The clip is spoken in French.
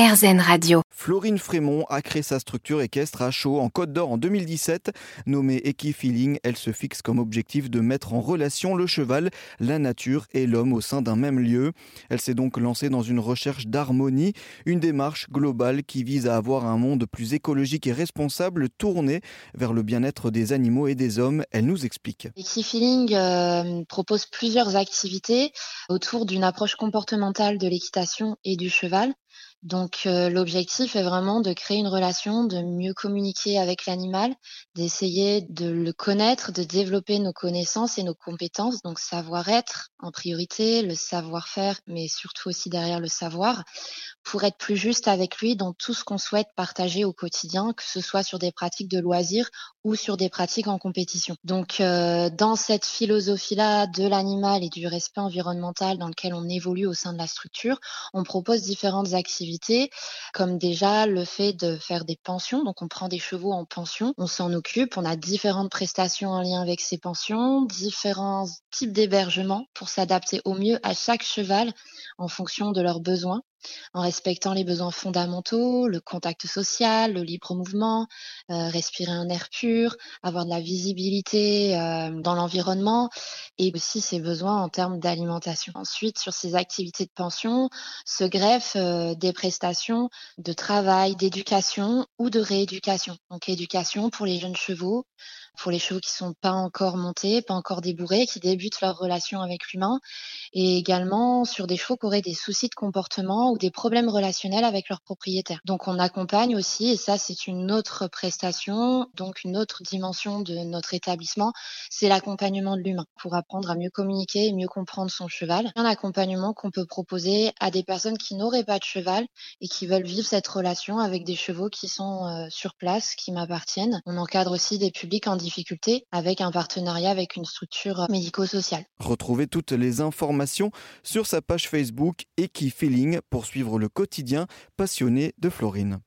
RZN Radio. Florine Frémont a créé sa structure équestre à Chaud en Côte d'Or en 2017. Nommée Equifeeling, elle se fixe comme objectif de mettre en relation le cheval, la nature et l'homme au sein d'un même lieu. Elle s'est donc lancée dans une recherche d'harmonie, une démarche globale qui vise à avoir un monde plus écologique et responsable tourné vers le bien-être des animaux et des hommes. Elle nous explique. Equifeeling euh, propose plusieurs activités autour d'une approche comportementale de l'équitation et du cheval. Donc euh, l'objectif est vraiment de créer une relation, de mieux communiquer avec l'animal, d'essayer de le connaître, de développer nos connaissances et nos compétences, donc savoir-être en priorité, le savoir-faire, mais surtout aussi derrière le savoir, pour être plus juste avec lui dans tout ce qu'on souhaite partager au quotidien, que ce soit sur des pratiques de loisirs ou sur des pratiques en compétition. Donc euh, dans cette philosophie-là de l'animal et du respect environnemental dans lequel on évolue au sein de la structure, on propose différentes activités comme déjà le fait de faire des pensions. Donc on prend des chevaux en pension, on s'en occupe, on a différentes prestations en lien avec ces pensions, différents types d'hébergement pour s'adapter au mieux à chaque cheval en fonction de leurs besoins en respectant les besoins fondamentaux, le contact social, le libre mouvement, euh, respirer un air pur, avoir de la visibilité euh, dans l'environnement et aussi ses besoins en termes d'alimentation. Ensuite, sur ces activités de pension se greffent euh, des prestations de travail, d'éducation ou de rééducation. Donc éducation pour les jeunes chevaux, pour les chevaux qui sont pas encore montés, pas encore débourrés, qui débutent leur relation avec l'humain, et également sur des chevaux qui auraient des soucis de comportement ou des problèmes relationnels avec leurs propriétaires. Donc on accompagne aussi, et ça c'est une autre prestation, donc une autre dimension de notre établissement, c'est l'accompagnement de l'humain pour apprendre à mieux communiquer et mieux comprendre son cheval. Un accompagnement qu'on peut proposer à des personnes qui n'auraient pas de cheval et qui veulent vivre cette relation avec des chevaux qui sont euh, sur place, qui m'appartiennent. On encadre aussi des publics en difficulté avec un partenariat avec une structure médico-sociale. Retrouvez toutes les informations sur sa page Facebook Equifeeling pour suivre le quotidien passionné de Florine.